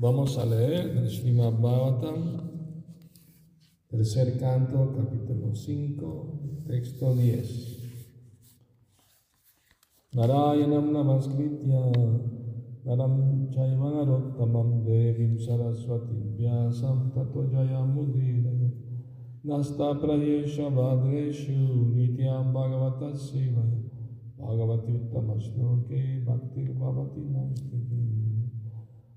Vamos a leer el Srimad Bhagavatam, tercer canto, capítulo 5, texto 10. Narayanam namaskritya naram chaiva narottamam devim saraswati vyasam tato jayamudiraya nasta prayesha vadreshu nityam bhagavata sevaya bhagavati uttamasloke bhaktir bhavati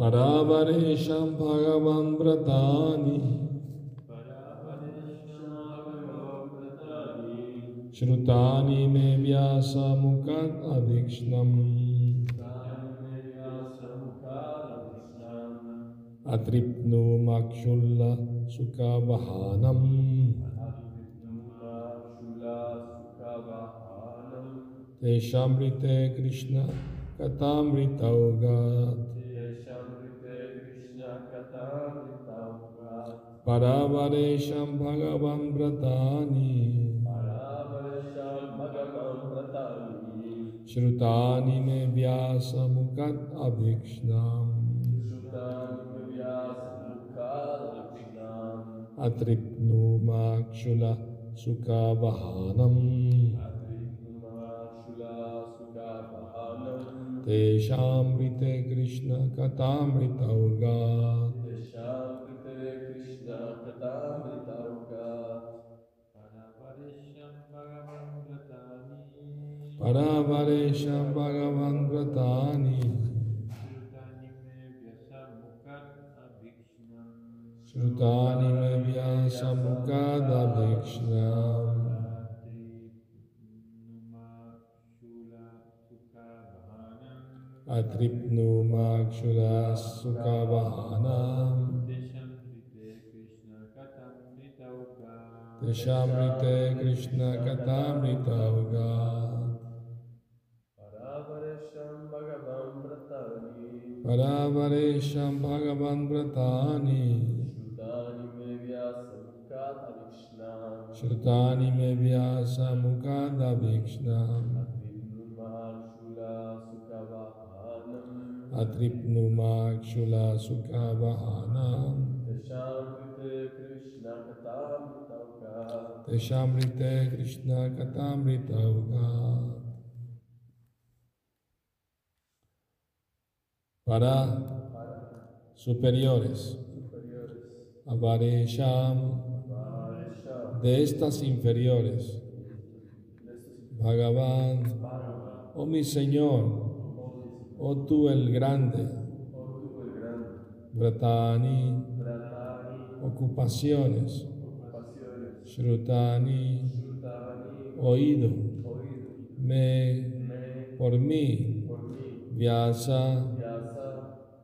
Paravaresham Bhagavan Vratani. Shrutani me vyasa mukhat adikshnam. Atripnu makshulla sukavahanam. Teshamrite Krishna katamritaugat. Paravaresham Bhagavan Vratani. Shrutani me vyasa mukhat avikshnam. Atripnu makshula sukavahanam. Teshamrite Krishna katamritaugat. Paravaresham Bhagavan Vratani. Shrutani me vyasa mukhat avikshnam. Atripnu makshula sukavahanam. Teshamrite Krishna katamritaugat. Paravaresham Bhagavan Vratani. Shrutani me vyasa mukhat avikshnam. Atripnu makshula sukavahanam. Teshamrite Krishna katamritaugat. Para superiores. Avaresham de estas inferiores. Bhagavan, oh mi Señor, oh tú el grande. Vratani, ocupaciones. Shrutani, oído. Me, por mí. Vyasa,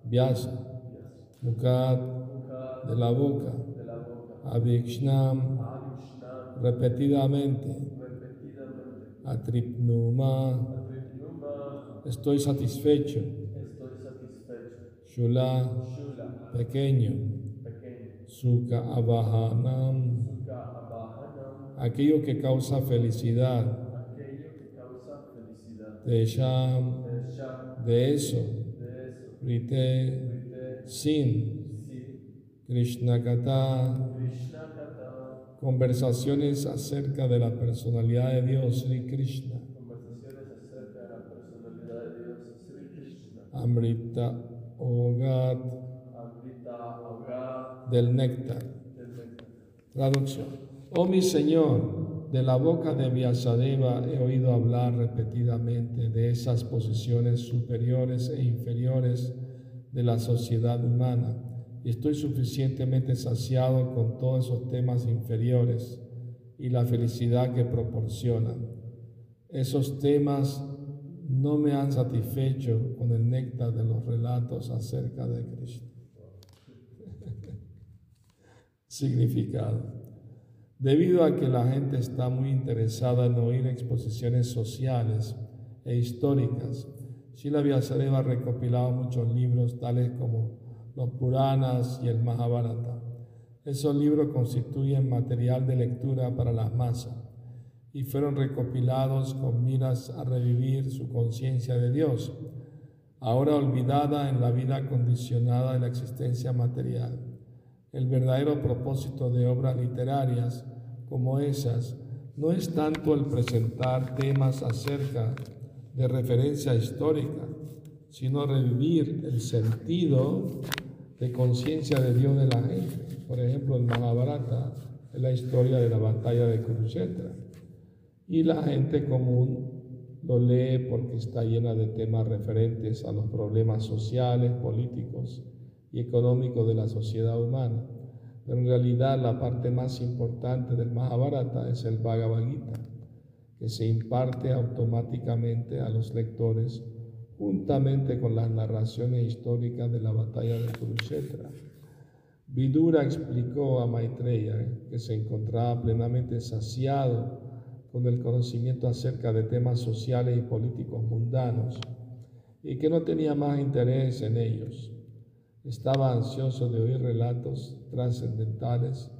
Vyasa, Mukhat, de la boca. Avikshnam, repetidamente. Atripnuma, estoy satisfecho. Shula, pequeño. Sukha Avahanam, aquello que causa felicidad. Tesham, de eso. Rite, sin. Krishna Kata, conversaciones acerca de la personalidad de Dios, Sri Krishna. Amrita Ogat del néctar. Traducción. Oh mi Señor, de la boca de Vyasadeva he oído hablar repetidamente de esas posiciones superiores e inferiores de la sociedad humana y estoy suficientemente saciado con todos esos temas inferiores y la felicidad que proporcionan. Esos temas no me han satisfecho con el néctar de los relatos acerca de Cristo. significado. Debido a que la gente está muy interesada en oír exposiciones sociales e históricas, Shila Vyasadeva ha recopilado muchos libros tales como los Puranas y el Mahabharata. Esos libros constituyen material de lectura para las masas y fueron recopilados con miras a revivir su conciencia de Dios, ahora olvidada en la vida condicionada de la existencia material. El verdadero propósito de obras literarias como esas no es tanto el presentar temas acerca de referencia histórica, sino revivir el sentido de conciencia de Dios de la gente. Por ejemplo, el Mahabharata es la historia de la batalla de Kurukshetra. Y la gente común lo lee porque está llena de temas referentes a los problemas sociales, políticos y económicos de la sociedad humana. Pero en realidad la parte más importante del Mahabharata es el Bhagavad Gita, que se imparte automáticamente a los lectores juntamente con las narraciones históricas de la batalla de Kurukshetra. Vidura explicó a Maitreya que se encontraba plenamente saciado con el conocimiento acerca de temas sociales y políticos mundanos y que no tenía más interés en ellos. Estaba ansioso de oír relatos trascendentales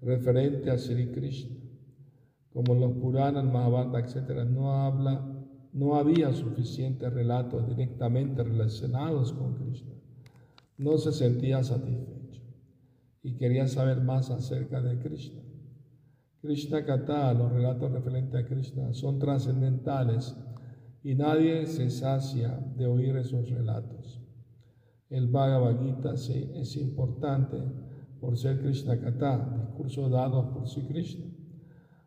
referentes a Sri Krishna. Como los Puranas, Mahabharata, etc., no habla no había suficientes relatos directamente relacionados con Krishna. No se sentía satisfecho y quería saber más acerca de Krishna. Krishna Kata, los relatos referentes a Krishna, son trascendentales y nadie se sacia de oír esos relatos. El Bhagavad Gita sí, es importante por ser Krishna Kata, discursos dados por Sri Krishna.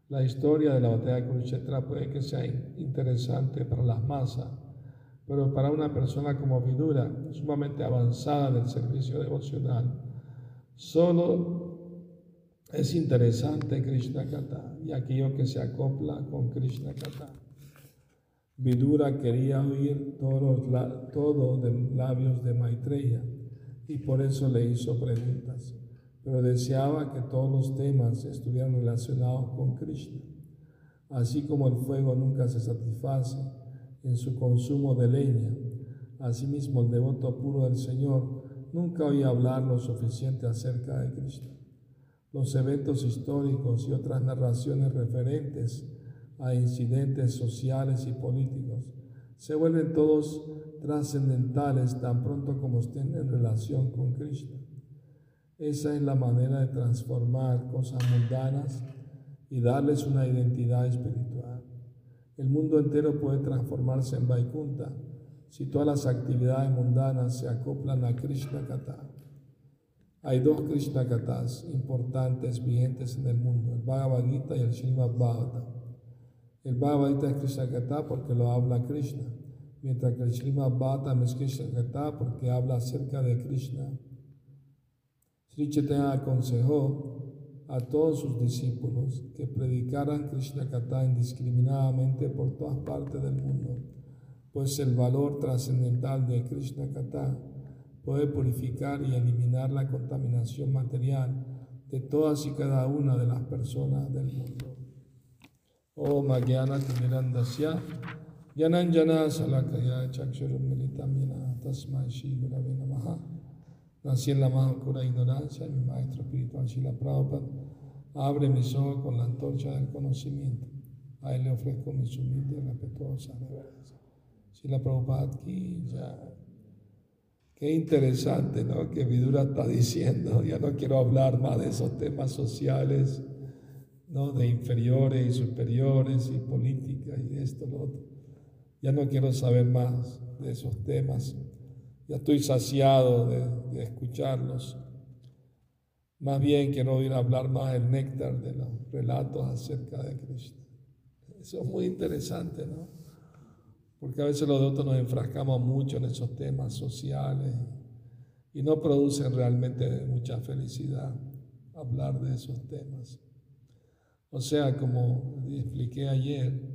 La historia de la batalla de Kurukshetra puede que sea interesante para las masas, pero para una persona como Vidura, sumamente avanzada en el servicio devocional, solo es interesante Krishna Kata y aquello que se acopla con Krishna Kata. Vidura quería oír todo de labios de Maitreya y por eso le hizo preguntas pero deseaba que todos los temas estuvieran relacionados con Krishna. Así como el fuego nunca se satisface en su consumo de leña, asimismo el devoto puro del Señor nunca oía hablar lo suficiente acerca de Krishna. Los eventos históricos y otras narraciones referentes a incidentes sociales y políticos se vuelven todos trascendentales tan pronto como estén en relación con Krishna. Esa es la manera de transformar cosas mundanas y darles una identidad espiritual. El mundo entero puede transformarse en Vaikunta si todas las actividades mundanas se acoplan a Krishna Kata. Hay dos Krishna Katas importantes vigentes en el mundo, el Bhagavad Gita y el Srimad Bhagavatam. El Bhagavad es Krishna Kata porque lo habla Krishna, mientras que el Srimad es Krishna Kata porque habla acerca de Krishna. Sri Chaitanya aconsejó a todos sus discípulos que predicaran Krishna Kata indiscriminadamente por todas partes del mundo, pues el valor trascendental de Krishna Kata puede purificar y eliminar la contaminación material de todas y cada una de las personas del mundo. Oh Magyana Timirandasya Yananjana Salakaya Chakshurum Militam Tasmai Shri Gurave Namaha Nací en la más oscura ignorancia, mi maestro espiritual Shila Prabhupada abre mis ojos con la antorcha del conocimiento. A él le ofrezco mis humildes y respetuosas reverencias. Shila Prabhupada aquí ya. Qué interesante, ¿no? Que Vidura está diciendo, ya no quiero hablar más de esos temas sociales, ¿no? De inferiores y superiores y política y esto, lo otro. Ya no quiero saber más de esos temas ya estoy saciado de, escucharlos. Más bien quiero oír hablar más el néctar de los relatos acerca de Cristo. Eso es muy interesante, ¿no? Porque a veces los otros nos enfrascamos mucho en esos temas sociales y no producen realmente mucha felicidad hablar de esos temas. O sea, como expliqué ayer,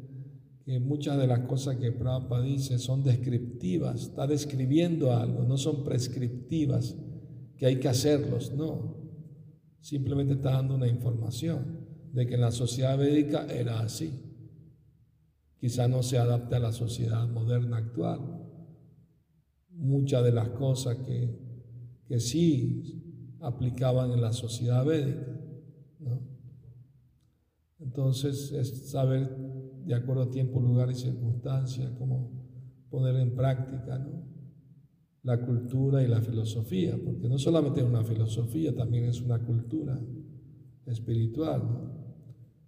que muchas de las cosas que Prabhupada dice son descriptivas, está describiendo algo, no son prescriptivas, que hay que hacerlos, no. simplemente está dando una información de que en la sociedad védica era así. Quizá no se adapte a la sociedad moderna actual. Muchas de las cosas que, que sí aplicaban en la sociedad védica. Entonces es saber de acuerdo a tiempo, lugar y circunstancias cómo poner en práctica la cultura y la filosofía, porque no solamente es una filosofía, también es una cultura espiritual.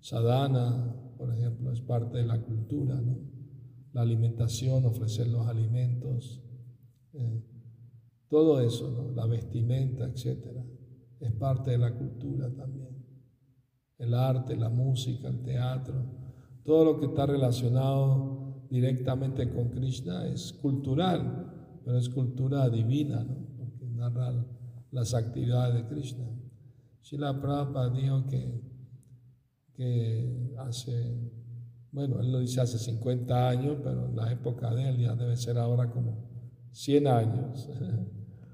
Sadhana, por ejemplo, es parte de la cultura, la alimentación, ofrecer los alimentos, eh, todo eso, la vestimenta, etcétera, es parte de la cultura también. El arte, la música, el teatro, todo lo que está relacionado directamente con Krishna es cultural, pero es cultura divina, porque narra las actividades de Krishna. Srila Prabhupada dijo que, que hace, bueno, él lo dice hace 50 años, pero en la época de él ya debe ser ahora como 100 años.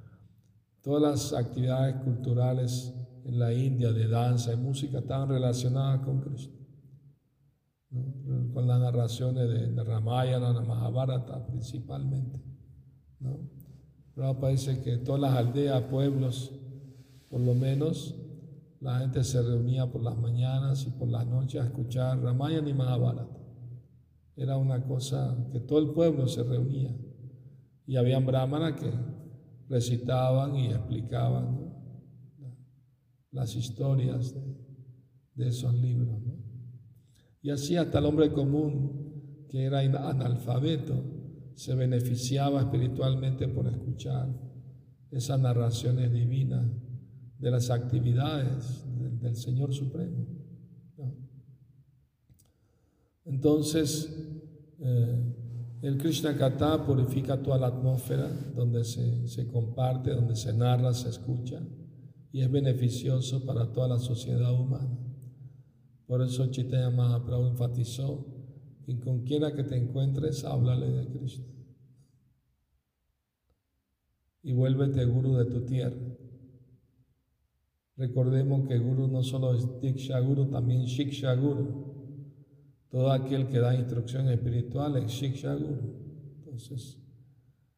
Todas las actividades culturales en la India de danza y música estaban relacionadas con Krishna con las narraciones de, Ramayana, de Mahabharata principalmente. ¿no? Prabhupada dice que todas las aldeas, pueblos, por lo menos, la gente se reunía por las mañanas y por las noches a escuchar Ramayana y Mahabharata. Era una cosa que todo el pueblo se reunía. Y habían brahmanas que recitaban y explicaban las historias de, esos libros. Y así hasta el hombre común, que era analfabeto, se beneficiaba espiritualmente por escuchar esas narraciones divinas de las actividades del, Señor Supremo. Entonces, eh, el Krishna Kata purifica toda la atmósfera donde se, comparte, donde se narra, se escucha, y es beneficioso para toda la sociedad humana. Por eso Chaitanya Mahaprabhu enfatizó que con quiera que te encuentres, háblale de Cristo. Y vuélvete guru de tu tierra. Recordemos que guru no solo es Diksha Guru, también Shiksha Guru. Todo aquel que da instrucción espiritual es Shiksha Guru. Entonces,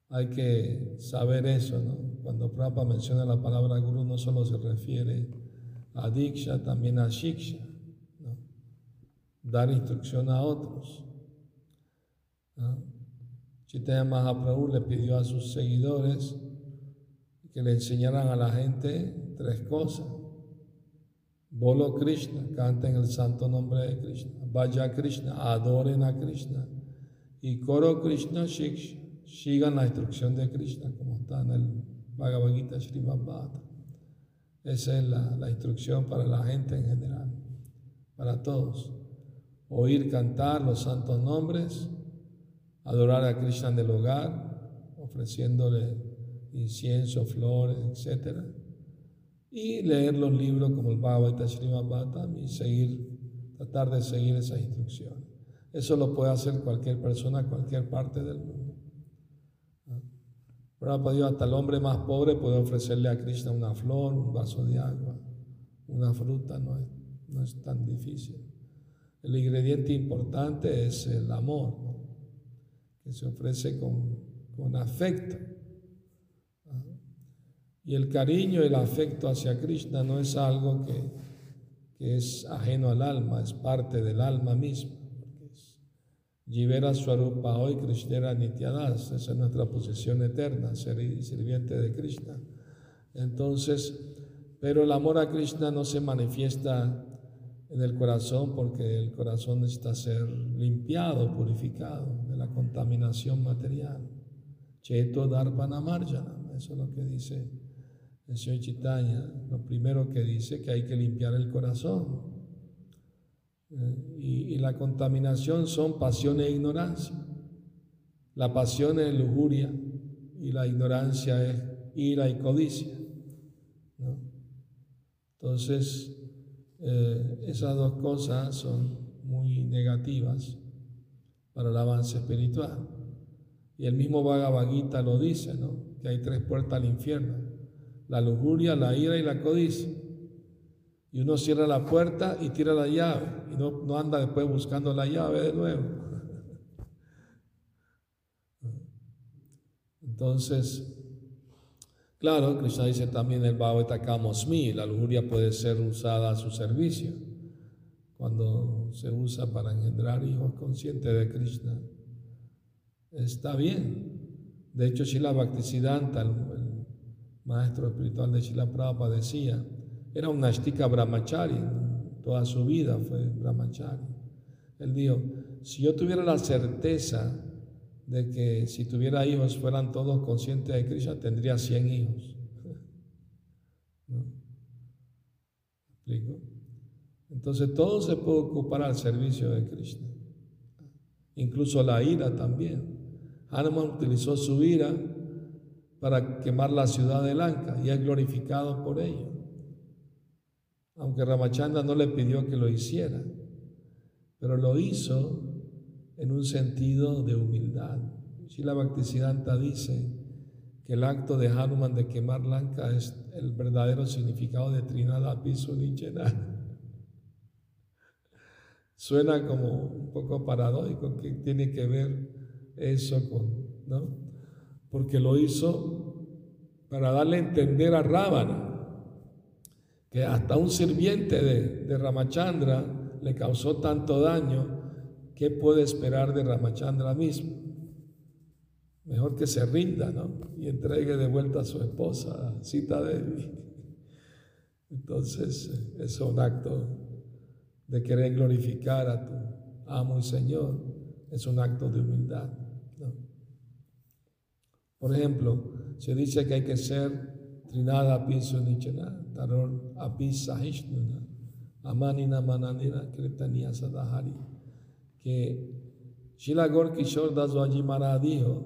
hay que saber eso, ¿no? Cuando Prabhupada menciona la palabra guru, no solo se refiere a Diksha, también a Shiksha dar instrucción a otros. ¿no? Chaitanya Mahaprabhu le pidió a sus seguidores que le enseñaran a la gente tres cosas. Bolo Krishna, canten el santo nombre de Krishna. Vaya Krishna, adoren a Krishna. Y coro Krishna Shiksha, sigan la instrucción de Krishna, como está en el Bhagavad Gita Srimad Esa es la, instrucción para la gente en general, para todos oír cantar los santos nombres, adorar a Krishna en el hogar, ofreciéndole incienso, flores, etc. Y leer los libros como el Bhagavad Gita y seguir, tratar de seguir esas instrucciones. Eso lo puede hacer cualquier persona cualquier parte del mundo. Prabhupada Dios, hasta el hombre más pobre puede ofrecerle a Krishna una flor, un vaso de agua, una fruta, no es, no es tan difícil. El ingrediente importante es el amor, que se ofrece con, afecto. Y el cariño y el afecto hacia Krishna no es algo que, es ajeno al alma, es parte del alma misma. Jivera Swarupa hoy Krishnera Nityadas, esa es nuestra posición eterna, ser sirviente de Krishna. Entonces, pero el amor a Krishna no se manifiesta en el corazón porque el corazón necesita ser limpiado, purificado de la contaminación material. Cheto Darpana Marjana, eso es lo que dice el Señor Chitaña. Lo primero que dice que hay que limpiar el corazón. Eh, y, la contaminación son pasión e ignorancia. La pasión es lujuria y la ignorancia es ira y codicia. ¿no? Entonces, eh, esas dos cosas son muy negativas para el avance espiritual. Y el mismo Bhagavad lo dice, ¿no? Que hay tres puertas al infierno. La lujuria, la ira y la codicia. Y uno cierra la puerta y tira la llave y no, no anda después buscando la llave de nuevo. Entonces, claro, Krishna dice también el Bhagavata Kamosmi, la lujuria puede ser usada a su servicio cuando se usa para engendrar hijos conscientes de Krishna. Está bien. De hecho, Shila Bhaktisiddhanta, el, el maestro espiritual de Shila Prabhupada, decía, era un Ashtika Brahmachari, toda su vida fue Brahmachari. Él dijo, si yo tuviera la certeza de que si tuviera hijos fueran todos conscientes de Krishna, tendría 100 hijos. ¿Explico? Entonces todo se puede ocupar al servicio de Krishna. Incluso la ira también. Hanuman utilizó su ira para quemar la ciudad de Lanka y es glorificado por ello. Aunque Ramachanda no le pidió que lo hiciera, pero lo hizo en un sentido de humildad. Shila Bhaktisiddhanta dice que el acto de Hanuman de quemar Lanka es el verdadero significado de Trinada Nichena. Suena como un poco paradójico que tiene que ver eso con, ¿no? Porque lo hizo para darle a entender a Rábana que hasta un sirviente de, de Ramachandra le causó tanto daño, ¿qué puede esperar de Ramachandra mismo? Mejor que se rinda, ¿no? Y entregue de vuelta a su esposa, Sita Devi. Entonces, es un acto de querer glorificar a tu amo y Señor, es un acto de humildad. Por ejemplo, se dice que hay que ser Trinada Piso Nichana, Taror Apisa Hishnuna, Amanina Mananira Kirtaniya Sadahari, que Shila Kishore Daswaji Mara dijo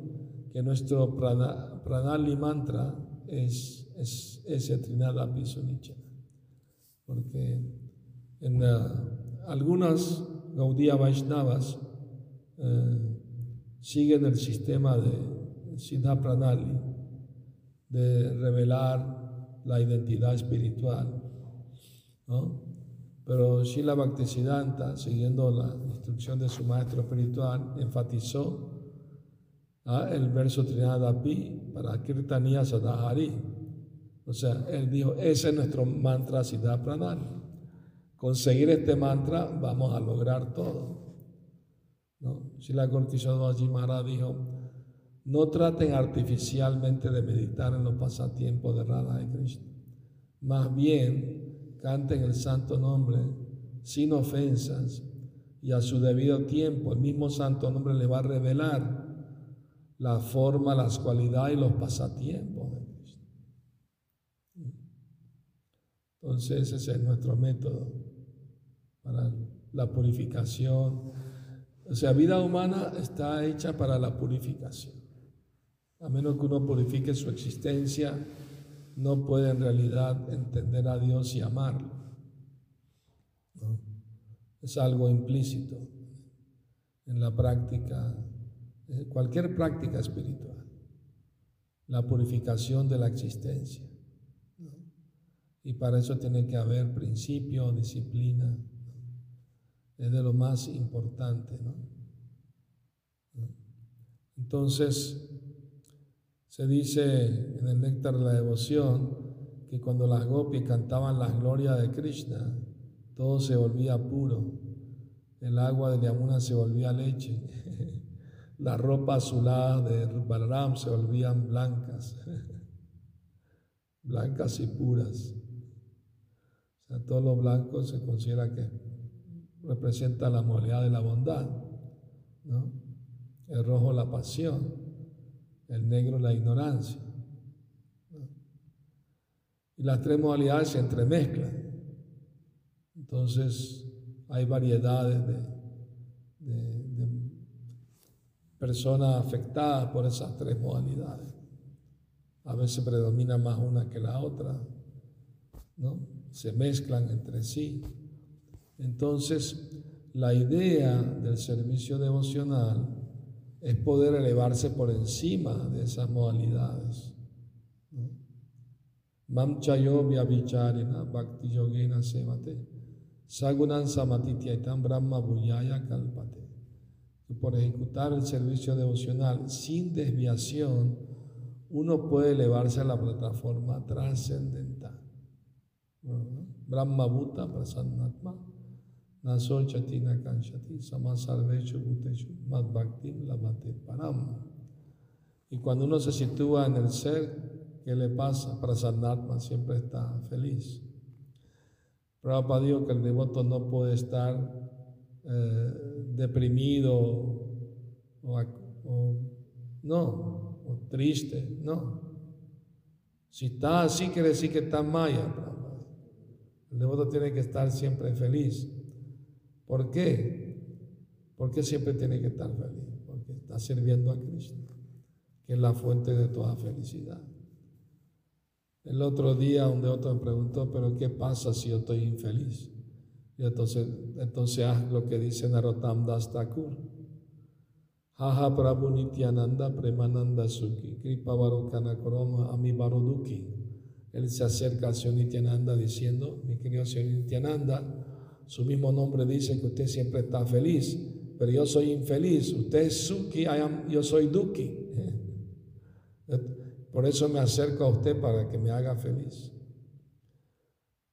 que nuestro pranali mantra es, es ese Trinada Piso Nichana, porque en algunas Gaudiya Vaishnavas eh, siguen el sistema de Siddha Pranali, de revelar la identidad espiritual. ¿no? Pero Srila Bhaktisiddhanta, siguiendo la instrucción de su maestro espiritual, enfatizó ¿ah? el verso Trinadapi para Kirtaniya Sadahari. O sea, él dijo, ese es nuestro mantra Siddha conseguir este mantra, vamos a lograr todo. ¿No? Shila Gorkishadwaji Maharaj dijo, no traten artificialmente de meditar en los pasatiempos de Radha y Krishna. Más bien, canten el santo nombre sin ofensas y a su debido tiempo el mismo santo nombre le va a revelar la forma, las cualidades y los pasatiempos de Krishna. Entonces ese es nuestro método para la purificación. O sea, vida humana está hecha para la purificación. A menos que uno purifique su existencia, no puede en realidad entender a Dios y amarlo. Es algo implícito en la práctica, cualquier práctica espiritual, la purificación de la existencia. Y para eso tiene que haber principio, disciplina, es de lo más importante. Entonces, se dice en el néctar de la devoción que cuando las gopis cantaban las glorias de Krishna, todo se volvía puro. El agua de Yamuna se volvía leche. La ropa azulada de Balaram se volvían blancas. blancas y puras. O sea, todo lo blanco se considera que representa la modalidad de la bondad, el rojo la pasión, el negro la ignorancia. Y las tres modalidades se entremezclan. Entonces hay variedades de, personas afectadas por esas tres modalidades. A veces predomina más una que la otra, ¿no? Se mezclan entre sí. Entonces, la idea del servicio devocional es poder elevarse por encima de esas modalidades. Mam chayo bhakti yogena sevate. Sagunan brahma buyaya kalpate. Y por ejecutar el servicio devocional sin desviación, uno puede elevarse a la plataforma trascendental. Brahma Bhuta Prasannatma Naso Chatina Kanchati Samasarvechu Bhutechu Madbhaktim Lamate Param. Y cuando uno se sitúa en el ser, ¿qué le pasa? Prasannatma siempre está feliz. Prabhupada dijo que el devoto no puede estar eh, deprimido o, no, o triste, no. Si está así, quiere decir que está maya. El devoto tiene que estar siempre feliz. ¿Por qué? Porque siempre tiene que estar feliz, porque está sirviendo a Cristo, que es la fuente de toda felicidad. El otro día un devoto me preguntó, pero ¿qué pasa si yo estoy infeliz? Y entonces, entonces haz lo que dice Narottam Das Thakur. Jaja Prabhu Nityananda Premananda Sukhi Kripa Koroma Ami Baroduki. Él se acerca al Señor Nityananda diciendo, mi querido Señor Nityananda, su mismo nombre dice que usted siempre está feliz, pero yo soy infeliz. Usted es Sukhi, yo soy Duki. Por eso me acerco a usted para que me haga feliz.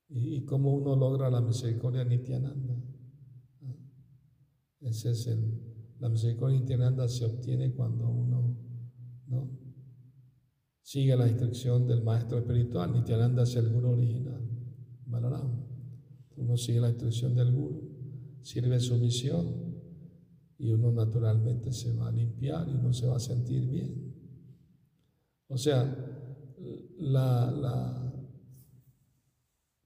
¿Y, cómo uno logra la misericordia Nityananda? Ese es el, la misericordia Nityananda se obtiene cuando uno ¿no? sigue la instrucción del maestro espiritual. Nityananda es el guru original. Uno sigue la instrucción del guru, sirve su misión y uno naturalmente se va a limpiar y uno se va a sentir bien. O sea, la, la,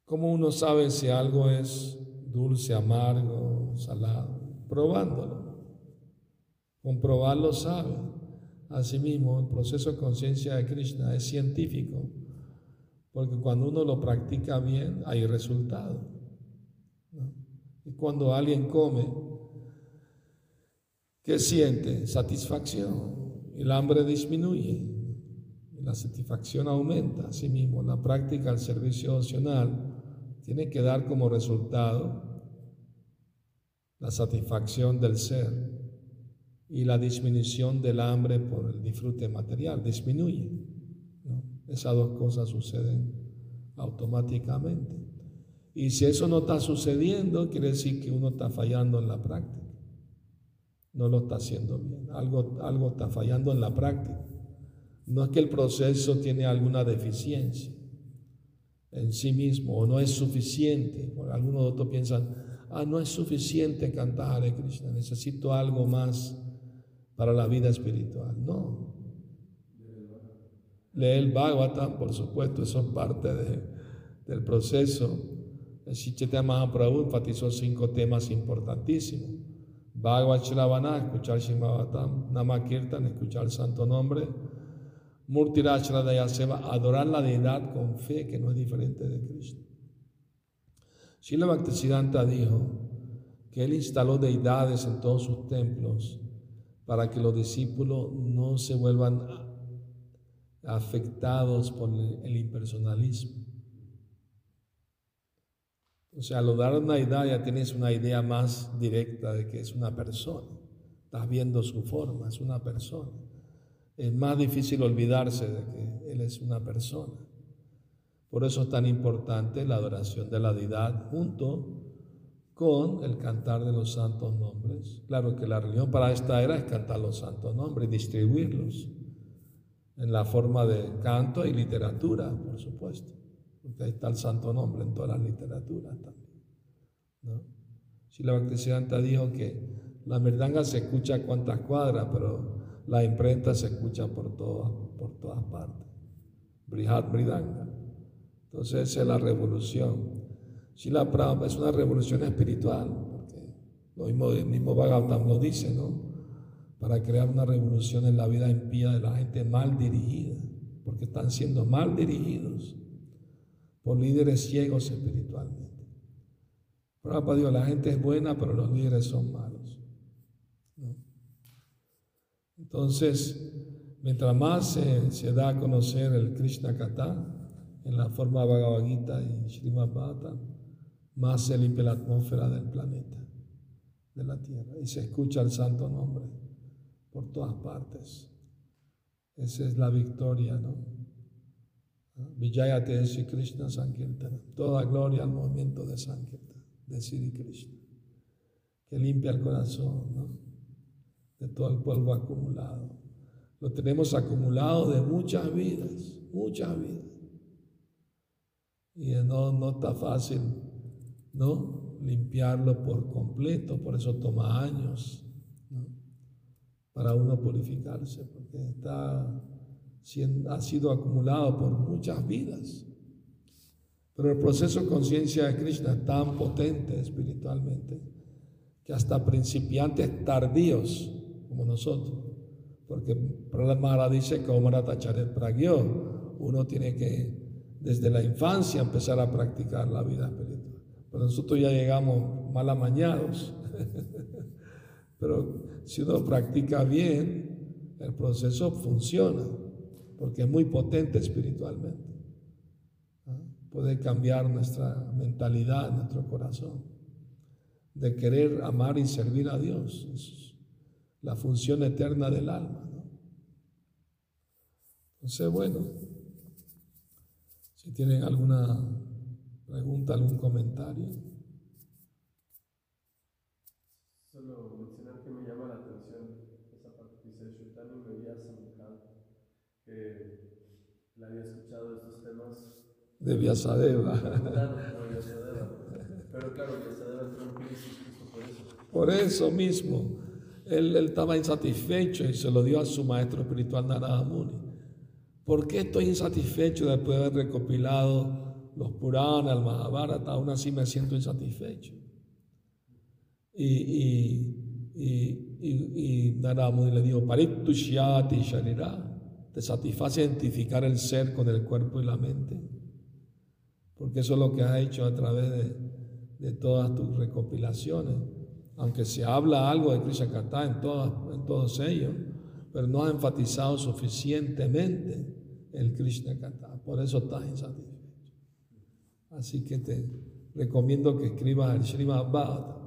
¿cómo uno sabe si algo es dulce, amargo, salado? Probándolo. Comprobarlo sabe. Asimismo, el proceso de conciencia de Krishna es científico, porque cuando uno lo practica bien, hay resultado. Y cuando alguien come, ¿qué siente? Satisfacción. El hambre disminuye la satisfacción aumenta. Asimismo, la práctica del servicio opcional tiene que dar como resultado la satisfacción del ser y la disminución del hambre por el disfrute material. Disminuye. Esas dos cosas suceden automáticamente. Y si eso no está sucediendo, quiere decir que uno está fallando en la práctica. No lo está haciendo bien. Algo, algo está fallando en la práctica. No es que el proceso tiene alguna deficiencia en sí mismo o no es suficiente. Algunos otros piensan, ah, no es suficiente cantar Hare Krishna, necesito algo más para la vida espiritual. No. Lee el Bhagavatam, por supuesto, eso es parte del proceso. El Shichete Mahaprabhu enfatizó cinco temas importantísimos. Bhagavad Shravana, escuchar Shimavatam, Namakirtan, escuchar el santo nombre, Murtirachara Dayaseva, adorar la deidad con fe, que no es diferente de Cristo. Srila Bhaktisiddhanta dijo que él instaló deidades en todos sus templos para que los discípulos no se vuelvan afectados por el impersonalismo. O sea, al dar una deidad ya tienes una idea más directa de que es una persona. Estás viendo su forma, es una persona es más difícil olvidarse de que Él es una persona. Por eso es tan importante la adoración de la deidad junto con el cantar de los santos nombres. Claro que la religión para esta era es cantar los santos nombres distribuirlos en la forma de canto y literatura, por supuesto, porque ahí está el santo nombre en todas las literaturas también. ¿no? Si la Bhaktisiddhanta dijo que la merdanga se escucha a cuantas cuadras, pero la imprenta se escucha por todas, por todas partes. Brihat Bridanga. Entonces esa es la revolución. la Prabhupada es una revolución espiritual, porque lo mismo, el mismo Bhagavatam lo dice, ¿no? Para crear una revolución en la vida impía de la gente mal dirigida, porque están siendo mal dirigidos por líderes ciegos espiritualmente. Prabhupada dijo, la gente es buena, pero los líderes son malos. Entonces, mientras más se, da a conocer el Krishna Kata, en la forma Bhagavad Gita y Srimad Bhagavatam, más se limpia la atmósfera del planeta, de la Tierra, y se escucha el santo nombre por todas partes. Esa es la victoria, ¿no? Vijayate Sri Krishna Sankirtana. Toda gloria al movimiento de Sankirtana, de Sri Krishna, que limpia el corazón. De todo el polvo acumulado. Lo tenemos acumulado de muchas vidas, muchas vidas. Y no, no está fácil, ¿no? Limpiarlo por completo, por eso toma años. Para uno purificarse, porque está, ha sido acumulado por muchas vidas. Pero el proceso de conciencia de Krishna es tan potente espiritualmente que hasta principiantes tardíos como nosotros, porque Prahlad dice que uno tiene que desde la infancia empezar a practicar la vida espiritual. Pero nosotros ya llegamos mal amañados. Pero si uno practica bien, el proceso funciona, porque es muy potente espiritualmente. Puede cambiar nuestra mentalidad, nuestro corazón, de querer amar y servir a Dios. Es la función eterna del alma. Entonces, bueno, si tienen alguna pregunta, algún comentario. Solo mencionar que me llama la atención esa parte que dice Shutani me había que la había escuchado estos temas de Vyasadeva. Pero claro, Vyasadeva un justo por eso. Por eso mismo, él, él, estaba insatisfecho y se lo dio a su maestro espiritual Narada Muni. ¿Por qué estoy insatisfecho después de haber recopilado los Puranas, el Mahabharata? Aún así me siento insatisfecho. Y, y, y, y, le dijo, Parittushyati Sharira, te satisface identificar el ser con el cuerpo y la mente. Porque eso es lo que has hecho a través de, de todas tus recopilaciones. Aunque se habla algo de Krishna Kata en, en todos ellos, pero no has enfatizado suficientemente el Krishna Kata. Por eso estás insatisfecho. Así que te recomiendo que escribas el Srimad Bhagavatam.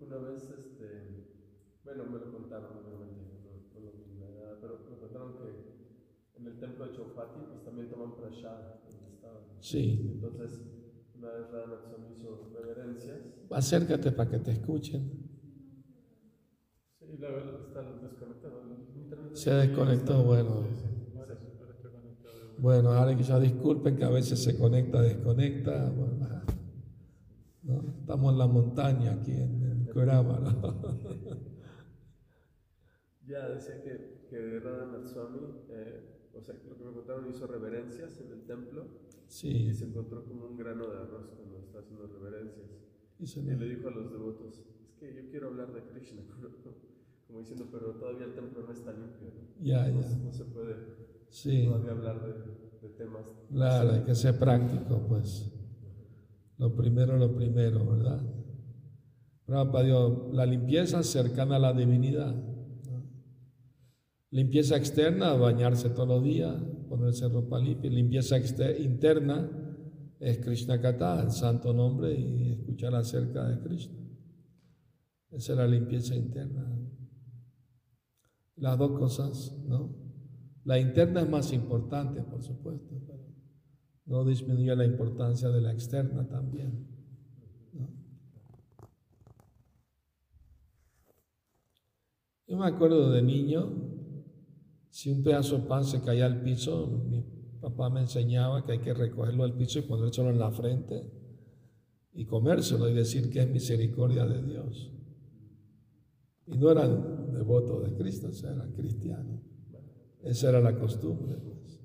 Una vez, este, bueno, me lo contaron, obviamente, no, no lo vi nada, pero me contaron que en el templo de Chopati pues prashad, donde estaban. Sí. Entonces, una vez Radha hizo reverencias. Acércate para que te escuchen. Sí, la verdad está desconectado. Se desconectó, bueno. Bueno, ahora que ya disculpen que a veces se conecta, desconecta. Estamos en la montaña aquí en, el Kurama. Ya decía que, que Radha Swami, eh, o sea, lo que me contaron, hizo reverencias en el templo. Sí. Y se encontró como un grano de arroz cuando estaba haciendo reverencias. Y, y le dijo a los devotos: Es que yo quiero hablar de Krishna. como diciendo, pero todavía el templo no está limpio. Ya, no, ya. No se puede sí. todavía hablar de, de temas. Claro, hay que ser práctico, pues. Lo primero, lo primero, ¿verdad? Para Dios, la limpieza cercana a la divinidad. Limpieza externa, bañarse todos los días, ponerse ropa limpia. Limpieza interna es Krishna Kata, el santo nombre, y escuchar acerca de Krishna. Esa es la limpieza interna las dos cosas, ¿no? La interna es más importante, por supuesto, pero no disminuye la importancia de la externa también. Yo me acuerdo de niño, si un pedazo de pan se caía al piso, mi papá me enseñaba que hay que recogerlo al piso y ponérselo en la frente y comérselo y decir que es misericordia de Dios. Y no eran devotos de Cristo, eran cristianos. Esa era la costumbre. Pues.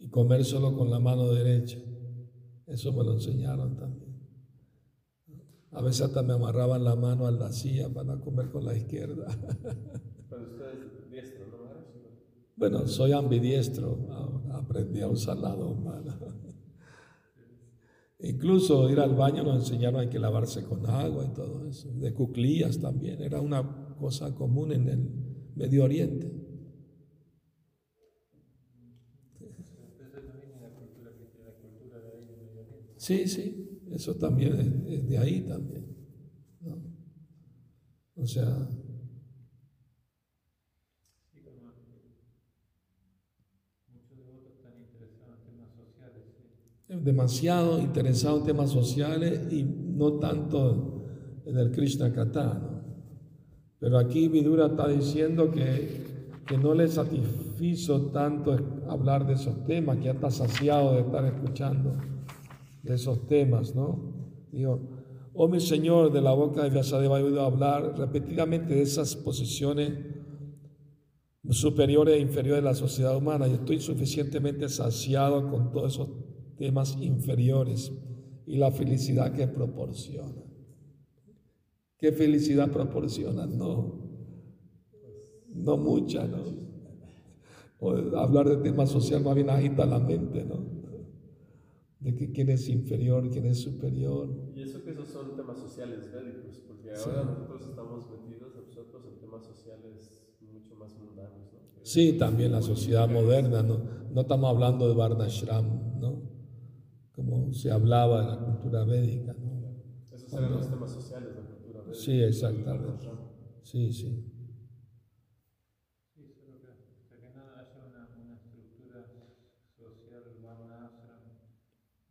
Y comer solo con la mano derecha. Eso me lo enseñaron también. A veces hasta me amarraban la mano a la silla para comer con la izquierda. Pero usted es diestro, ¿no? Bueno, soy ambidiestro. Aprendí a usar la dos manos. Incluso ir al baño nos enseñaron hay que lavarse con agua y todo eso. De cuclillas también, era una cosa común en el Medio Oriente. Sí, sí, eso también es, de ahí también. O sea, demasiado interesado en temas sociales y no tanto en el Krishna Kata. Pero aquí Vidura está diciendo que, que no le satisfizo tanto hablar de esos temas, que ya está saciado de estar escuchando de esos temas, ¿no? Digo, oh mi Señor, de la boca de Vyasadeva he oído hablar repetidamente de esas posiciones superiores e inferiores de la sociedad humana y estoy suficientemente saciado con todos esos temas inferiores y la felicidad que proporciona. ¿Qué felicidad proporciona? No, no mucha, ¿no? O hablar de temas sociales más bien agita la mente, ¿no? De que quién es inferior, quién es superior. Y eso que esos son temas sociales médicos, porque ahora nosotros estamos metidos nosotros en temas sociales mucho más mundanos, ¿no? Sí, también la sociedad moderna, ¿no? No estamos hablando de Varnashram, ¿no? como se hablaba en la cultura védica. ¿no? Esos eran los temas sociales de la cultura védica. Sí, exactamente. Sí. Sí, solo que hasta que no haya una, una estructura social, urbana,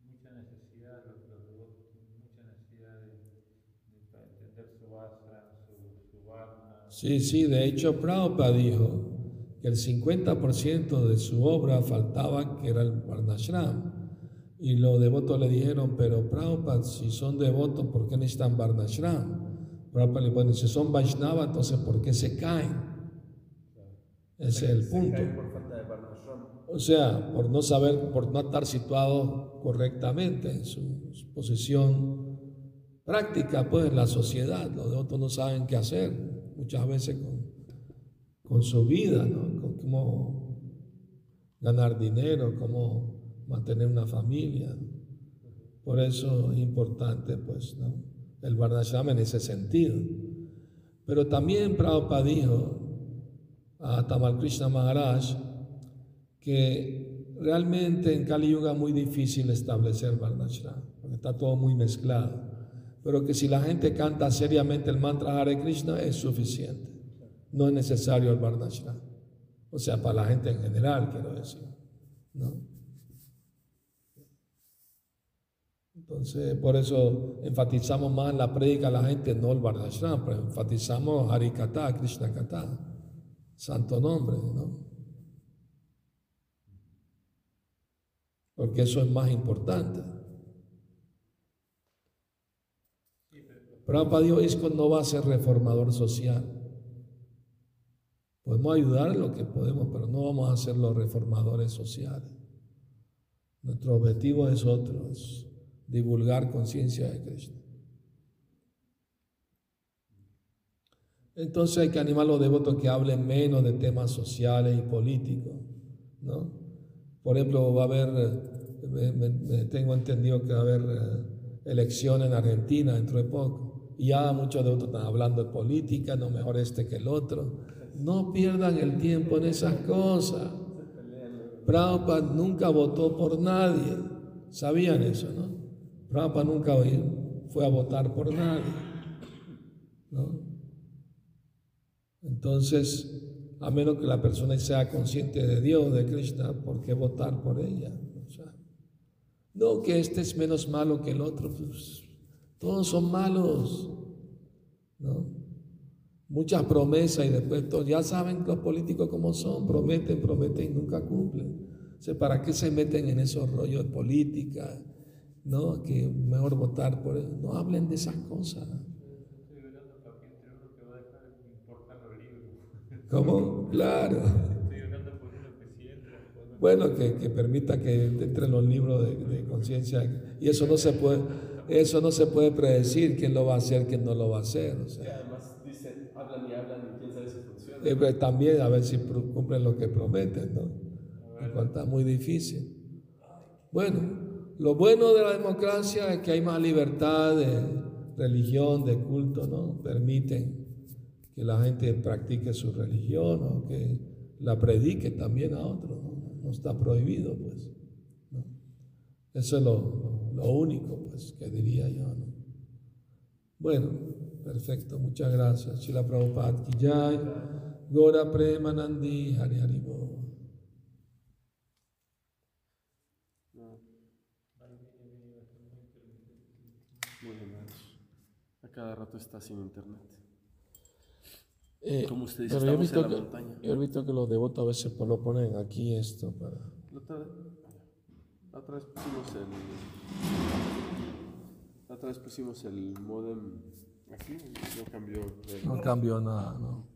mucha necesidad, los, los, mucha necesidad de, de entender su ashram, su, su varna. Sí, sí, de hecho Prabhupada dijo que el 50% de su obra faltaba que era el Varnashram. Y los devotos le dijeron, pero Prabhupada, si son devotos, ¿por qué necesitan Varnashram? Prabhupada le pone, si son Vaishnava, entonces ¿por qué se caen? Ese es el punto. O sea, por no saber, por no estar situado correctamente en su, posición práctica, pues en la sociedad. Los devotos no saben qué hacer muchas veces con, con su vida, ¿no? Con cómo ganar dinero, cómo mantener una familia. Por eso es importante, pues, el Varnashram en ese sentido. Pero también Prabhupada dijo a Tamal Krishna Maharaj que realmente en Kali Yuga es muy difícil establecer Varnashram, porque está todo muy mezclado. Pero que si la gente canta seriamente el mantra Hare Krishna es suficiente. No es necesario el Varnashram. O sea, para la gente en general, quiero decir. ¿no? Entonces, por eso enfatizamos más la prédica a la gente, no el Varnashram, pero enfatizamos Harikata, Krishna Kata, santo nombre, ¿no? Porque eso es más importante. Prabhupada dijo, Isco no va a ser reformador social. Podemos ayudar lo que podemos, pero no vamos a ser los reformadores sociales. Nuestro objetivo es otro, divulgar conciencia de Cristo. Entonces hay que animar a los devotos que hablen menos de temas sociales y políticos, ¿no? Por ejemplo, va a haber, eh, tengo entendido que va a haber eh, elecciones en Argentina dentro de poco, y ya muchos devotos están hablando de política, no mejor este que el otro. No pierdan el tiempo en esas cosas. Prabhupada nunca votó por nadie, sabían eso, ¿no? Rapa nunca fue a votar por nadie. Entonces, a menos que la persona sea consciente de Dios, de Krishna, ¿por qué votar por ella? no que este es menos malo que el otro, pues, todos son malos. Muchas promesas y después todos, ya saben los políticos cómo son, prometen, prometen y nunca cumplen. ¿para qué se meten en esos rollos de política? ¿no? Que mejor votar por él. No hablen de esas cosas. ¿Cómo? Claro. Bueno, que, que, permita que entre los libros de conciencia. Y eso no se puede, eso no se puede predecir quién lo va a hacer, quién no lo va a hacer. O sea. además dicen, hablan y hablan y quién sabe si funciona. Eh, pues, también a ver si cumplen lo que prometen, ¿no? Está muy difícil. Bueno, lo bueno de la democracia es que hay más libertad de religión, de culto, ¿no? Permiten que la gente practique su religión o que la predique también a otros. No, está prohibido, pues. Eso es lo, lo, único, pues, que diría yo. ¿no? Bueno, perfecto, muchas gracias. Chila Prabhupada Kijay, Gora Premanandi, Hari Haribo. A cada rato está sin internet. Eh, Como usted dice, pero yo he, visto en la que, montaña. yo he visto que los devotos a veces lo ponen aquí esto para... La otra, la otra vez pusimos el... La otra vez pusimos el modem aquí, no cambió. No cambió nada, no.